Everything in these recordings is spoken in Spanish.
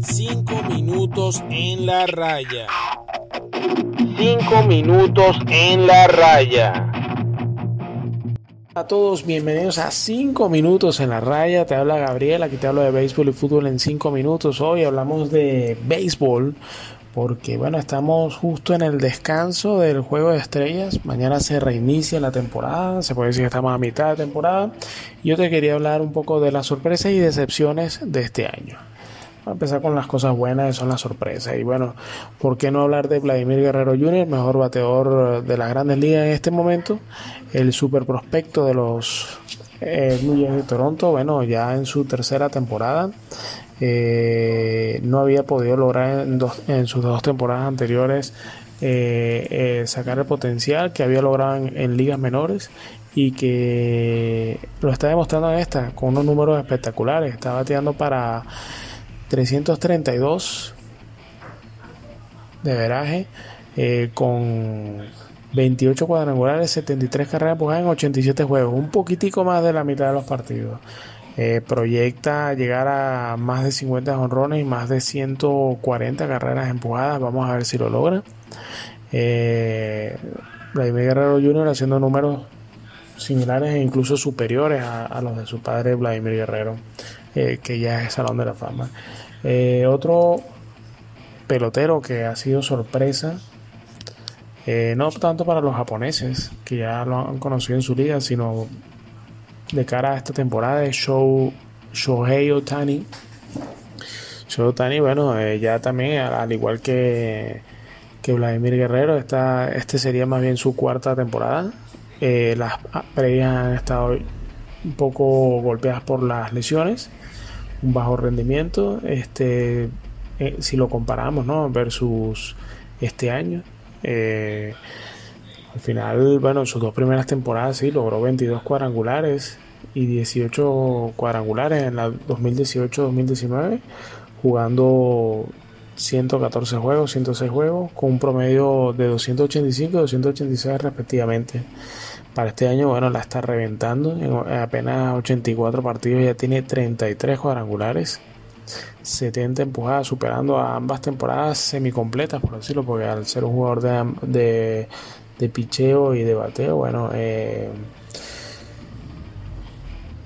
Cinco minutos en la raya. Cinco minutos en la raya. A todos, bienvenidos a 5 minutos en la raya. Te habla Gabriel, aquí te hablo de béisbol y fútbol en 5 minutos. Hoy hablamos de béisbol porque bueno, estamos justo en el descanso del juego de estrellas. Mañana se reinicia la temporada, se puede decir que estamos a mitad de temporada. Yo te quería hablar un poco de las sorpresas y decepciones de este año. Vamos a empezar con las cosas buenas, que son las sorpresas. Y bueno, ¿por qué no hablar de Vladimir Guerrero Jr., mejor bateador de las grandes ligas en este momento? El super prospecto de los eh, Blue Jays de Toronto, bueno, ya en su tercera temporada. Eh, no había podido lograr en, sus dos temporadas anteriores eh, eh, sacar el potencial que había logrado en, ligas menores y que lo está demostrando en esta con unos números espectaculares. Está bateando para 332 de veraje con 28 cuadrangulares, 73 carreras empujadas en 87 juegos, un poquitico más de la mitad de los partidos. Eh, proyecta llegar a más de 50 honrones y más de 140 carreras empujadas. Vamos a ver si lo logra. Eh, Vladimir Guerrero Jr. haciendo números similares e incluso superiores a, los de su padre Vladimir Guerrero, eh, que ya es Salón de la Fama. otro pelotero que ha sido sorpresa, no tanto para los japoneses, que ya lo han conocido en su liga, sino de cara a esta temporada de Show, Shohei Otani. Shohei Otani, bueno, eh, ya también, al, igual que, que Vladimir Guerrero, esta, este sería más bien su cuarta temporada. Eh, las previas han estado un poco golpeadas por las lesiones, un bajo rendimiento. Este, eh, si lo comparamos, ¿no? Versus este año. Al final, bueno, en sus dos primeras temporadas sí logró 22 cuadrangulares y 18 cuadrangulares en la 2018-2019, jugando 114 juegos, 106 juegos, con un promedio de 285 y 286 respectivamente. Para este año, bueno, la está reventando. En apenas 84 partidos ya tiene 33 cuadrangulares, 70 empujadas, superando a ambas temporadas semicompletas, por decirlo, porque al ser un jugador de, de picheo y de bateo, bueno, eh,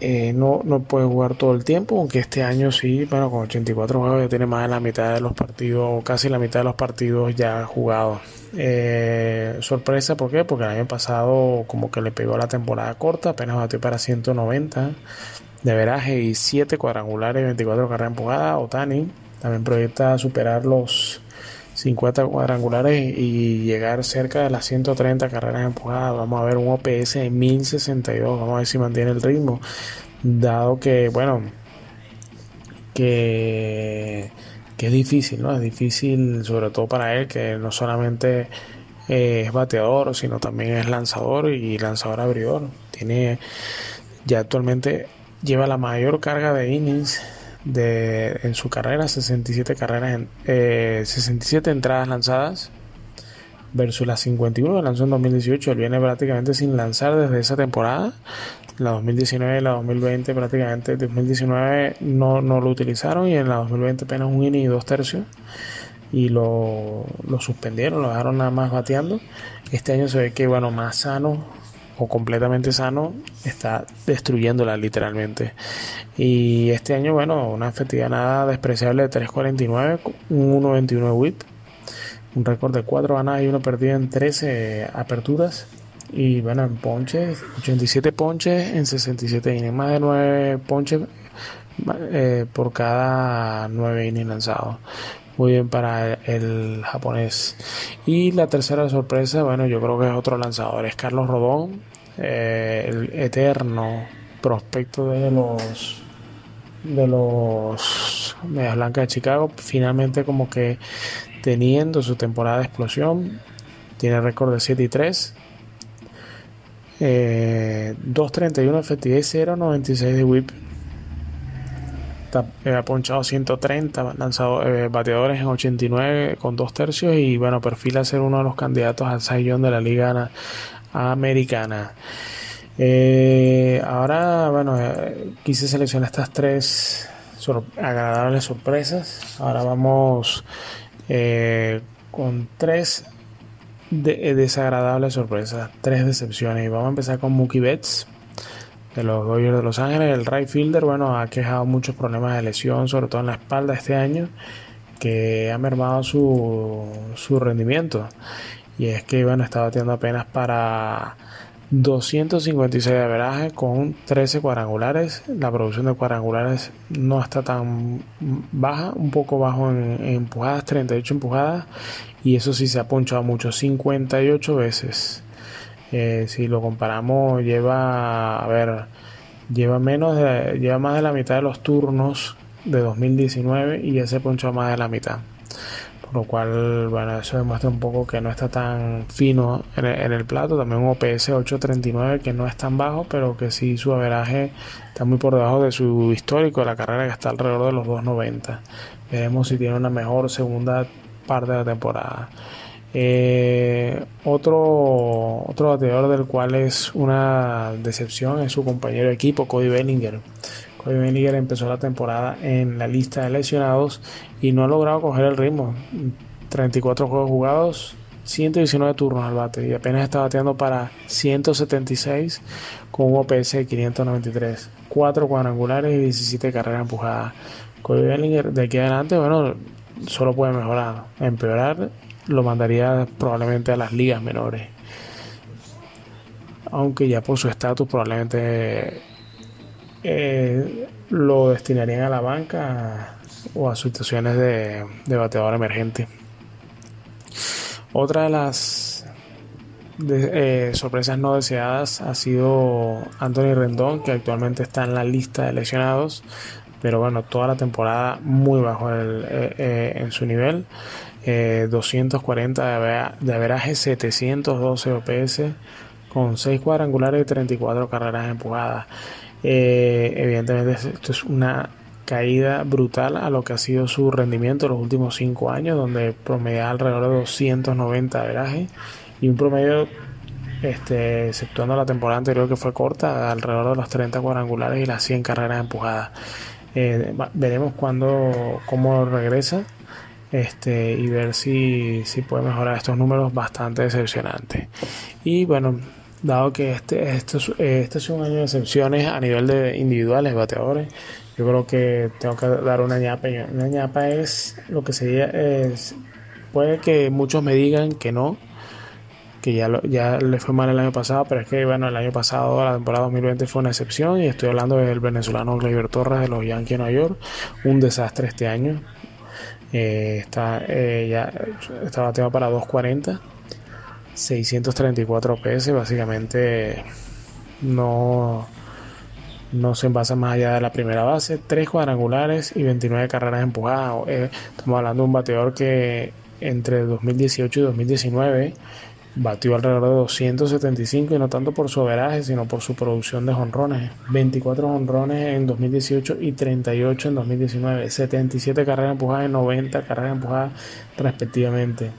eh, no, no puede jugar todo el tiempo, aunque este año sí, bueno, con 84 juegos ya tiene más de la mitad de los partidos, casi la mitad de los partidos ya jugados. Eh, sorpresa, ¿por qué? Porque el año pasado como que le pegó la temporada corta, apenas batió para 190 de veraje y 7 cuadrangulares, 24 carreras empujadas. Otani también proyecta superar los 50 cuadrangulares y llegar cerca de las 130 carreras empujadas. Vamos a ver un OPS de 1062. Vamos a ver si mantiene el ritmo. Dado que, bueno, que, es difícil, ¿no? Es difícil, sobre todo para él, que no solamente eh, es bateador, sino también es lanzador y lanzador abridor. Tiene ya actualmente lleva la mayor carga de innings de, en su carrera, 67 carreras, en, 67 eh, entradas lanzadas versus las 51 que lanzó en 2018. Él viene prácticamente sin lanzar desde esa temporada. La 2019 y la 2020 prácticamente 2019 no, no lo utilizaron y en la 2020 apenas un inning y dos tercios y lo, lo suspendieron, lo dejaron nada más bateando. Este año se ve que bueno, más sano, o completamente sano está destruyéndola literalmente. Y este año, bueno, una efectividad nada despreciable de 3.49, un 1.21 whip, un récord de 4 ganadas y 1 perdido en 13 aperturas. Y bueno, en ponches, 87 ponches en 67 innings, más de 9 ponches eh, por cada 9 innings lanzados muy bien para el japonés. Y la tercera sorpresa, bueno, yo creo que es otro lanzador, es Carlos Rodón, eh, el eterno prospecto de los de los Medias Blancas de Chicago, finalmente como que teniendo su temporada de explosión, tiene récord de 7 y 3. 2.31 efectividad y 0.96 de whip eh, ha ponchado 130 lanzado, eh, bateadores en 89 con dos tercios y bueno, perfila ser uno de los candidatos al Sayón de la Liga Americana. Eh, ahora, bueno, quise seleccionar estas tres agradables sorpresas. Ahora vamos con tres desagradables sorpresas, tres decepciones. Y vamos a empezar con Mookie Betts de los Dodgers de Los Ángeles. El right fielder, bueno, ha quejado muchos problemas de lesión, sobre todo en la espalda este año, que ha mermado su, su rendimiento. Y es que, bueno, está batiendo apenas para 256 de averaje con 13 cuadrangulares. La producción de cuadrangulares no está tan baja, un poco bajo en, empujadas, 38 empujadas. Y eso sí se ha punchado mucho, 58 veces. Eh, si lo comparamos, lleva, a ver, lleva menos de, lleva más de la mitad de los turnos de 2019 y ya se ponchado más de la mitad lo cual, bueno, eso demuestra un poco que no está tan fino en el, plato. También un OPS 839 que no es tan bajo, pero que sí su averaje está muy por debajo de su histórico de la carrera que está alrededor de los 290. Veremos si tiene una mejor segunda parte de la temporada. Eh, otro, otro bateador del cual es una decepción es su compañero de equipo, Cody Bellinger. Cody Bellinger empezó la temporada en la lista de lesionados y no ha logrado coger el ritmo. 34 juegos jugados, 119 turnos al bate y apenas está bateando para 176 con un OPS de 593, 4 cuadrangulares y 17 carreras empujadas. Cody Bellinger de aquí adelante, bueno, solo puede mejorar. Empeorar lo mandaría probablemente a las ligas menores. Aunque ya por su estatus probablemente eh, lo destinarían a la banca o a situaciones de, bateador emergente. Otra de las eh, sorpresas no deseadas ha sido Anthony Rendón, que actualmente está en la lista de lesionados, pero bueno, toda la temporada muy bajo eh, en su nivel. 240 de, de averaje, 712 OPS, con 6 cuadrangulares y 34 carreras empujadas. Eh, evidentemente esto es una caída brutal a lo que ha sido su rendimiento en los últimos 5 años, donde promedia alrededor de 290 de y un promedio, este, exceptuando la temporada anterior que fue corta, alrededor de los 30 cuadrangulares y las 100 carreras empujadas. Eh, veremos cuándo, cómo regresa este, y ver si, si puede mejorar estos números bastante decepcionantes. Y bueno, dado que este, este, este es un año de excepciones a nivel de individuales, bateadores, yo creo que tengo que dar una ñapa. Una ñapa es lo que sería, es, puede que muchos me digan que no, que ya, ya le fue mal el año pasado, pero es que bueno, el año pasado, la temporada 2020 fue una excepción y estoy hablando del venezolano Gleyber Torres de los Yankees de Nueva York, un desastre este año. Eh, está, eh, ya está bateado para 240 634 PS, básicamente no, no se envasa más allá de la primera base, 3 cuadrangulares y 29 carreras empujadas. Eh, estamos hablando de un bateador que entre 2018 y 2019 batió alrededor de 275 y no tanto por su averaje, sino por su producción de jonrones. 24 jonrones en 2018 y 38 en 2019. 77 carreras empujadas y 90 carreras empujadas respectivamente.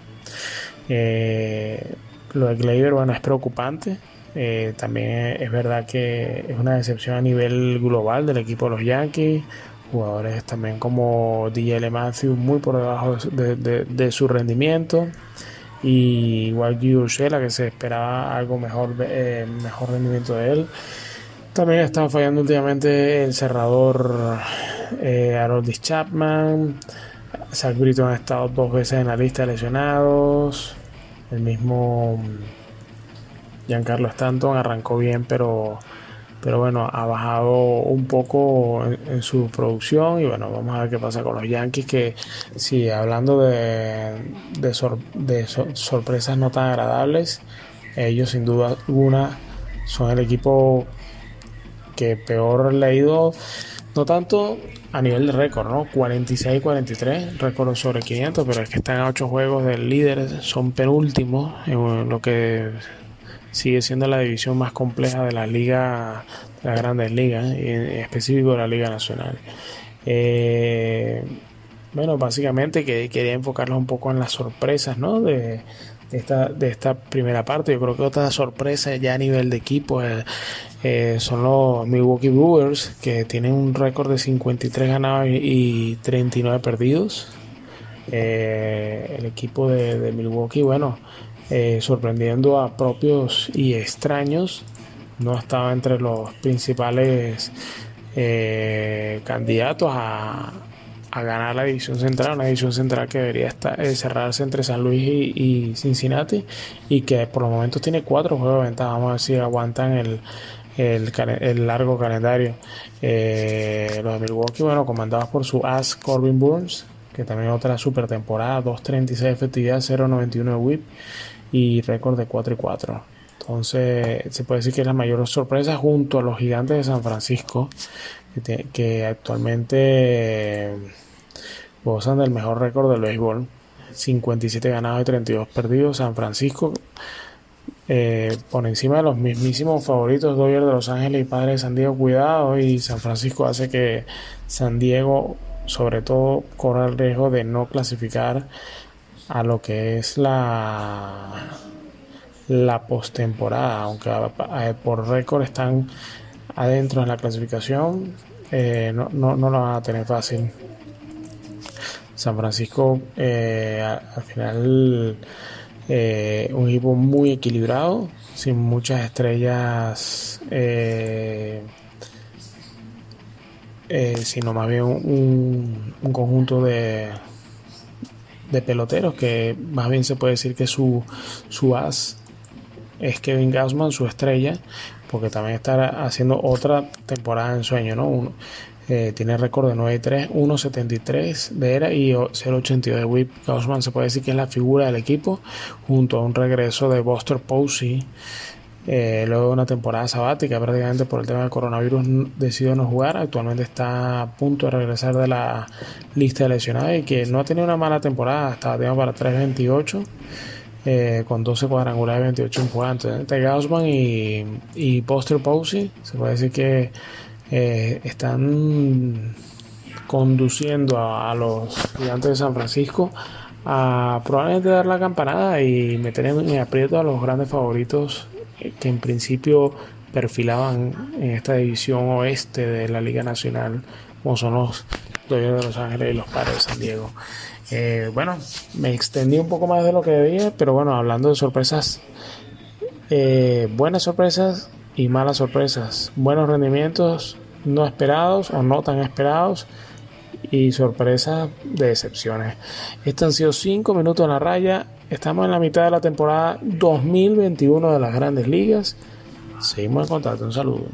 Eh, lo de Gleyber, bueno, es preocupante. Eh, también es verdad que es una decepción a nivel global del equipo de los Yankees. Jugadores también como DJ Matthews muy por debajo de, su rendimiento. Y igual Ursela que se esperaba algo mejor, eh, mejor rendimiento de él. También está fallando últimamente el cerrador eh, Chapman. Zach Britton ha estado dos veces en la lista de lesionados. El mismo Giancarlo Stanton arrancó bien, pero, pero bueno, ha bajado un poco en, su producción y bueno, vamos a ver qué pasa con los Yankees que sí, hablando de, de, sorpresas no tan agradables, ellos sin duda alguna son el equipo que peor le ha ido, no tanto a nivel de récord, ¿no? 46-43, récord sobre 500, pero es que están a 8 juegos del líder, son penúltimos en lo que sigue siendo la división más compleja de la liga, de las grandes ligas, en específico de la Liga Nacional. Eh, bueno, básicamente que quería enfocarlos un poco en las sorpresas, ¿no? De, esta, primera parte. Yo creo que otra sorpresa ya a nivel de equipo eh, eh, son los Milwaukee Brewers, que tienen un récord de 53 ganados y 39 perdidos. Eh, el equipo de, Milwaukee, bueno, sorprendiendo a propios y extraños, no estaba entre los principales candidatos a, ganar la división central, una división central que debería estar, eh, cerrarse entre San Luis y, Cincinnati y que por los momentos tiene cuatro juegos de ventaja. Vamos a ver si aguantan el, el, largo calendario. Eh, los de Milwaukee, bueno, comandados por su as Corbin Burns, que también otra super temporada, 2.36 efectividad, 0.91 de whip y récord de 4 y 4. Entonces, se puede decir que es la mayor sorpresa junto a los gigantes de San Francisco, que, actualmente gozan del mejor récord del béisbol. 57 ganados y 32 perdidos. San Francisco eh, por encima de los mismísimos favoritos Dodgers de Los Ángeles y Padres de San Diego. Cuidado y San Francisco hace que San Diego sobre todo corra el riesgo de no clasificar a lo que es la la postemporada, aunque por récord están adentro en la clasificación, eh, no, no, no, lo van a tener fácil. San Francisco eh, al final eh, un equipo muy equilibrado, sin muchas estrellas, sino más bien un, un conjunto de, de peloteros que más bien se puede decir que su, su as es Kevin Gausman, su estrella, porque también está haciendo otra temporada en sueño, ¿no? Uno, eh, tiene récord de 9-3, 1-73 de era y 0-82 de whip. Gausman se puede decir que es la figura del equipo, junto a un regreso de Buster Posey. Eh, luego de una temporada sabática, prácticamente por el tema del coronavirus decidió no jugar. Actualmente está a punto de regresar de la lista de lesionados y que no ha tenido una mala temporada. Estaba para 3.28 eh, con 12 cuadrangulares, 28 empujantes. Entre Gaussman y, y Poster Posey, se puede decir que eh, están conduciendo a, los gigantes de San Francisco a probablemente dar la campanada y meter en, aprieto a los grandes favoritos que en principio perfilaban en esta división oeste de la Liga Nacional, como son los Dodgers de Los Ángeles y los Padres de San Diego. Eh, bueno, me extendí un poco más de lo que debía, pero bueno, hablando de sorpresas, eh, buenas sorpresas y malas sorpresas, buenos rendimientos no esperados o no tan esperados y sorpresas de decepciones. Estos han sido 5 minutos en la raya. Estamos en la mitad de la temporada 2021 de las grandes ligas. Seguimos en contacto. Un saludo.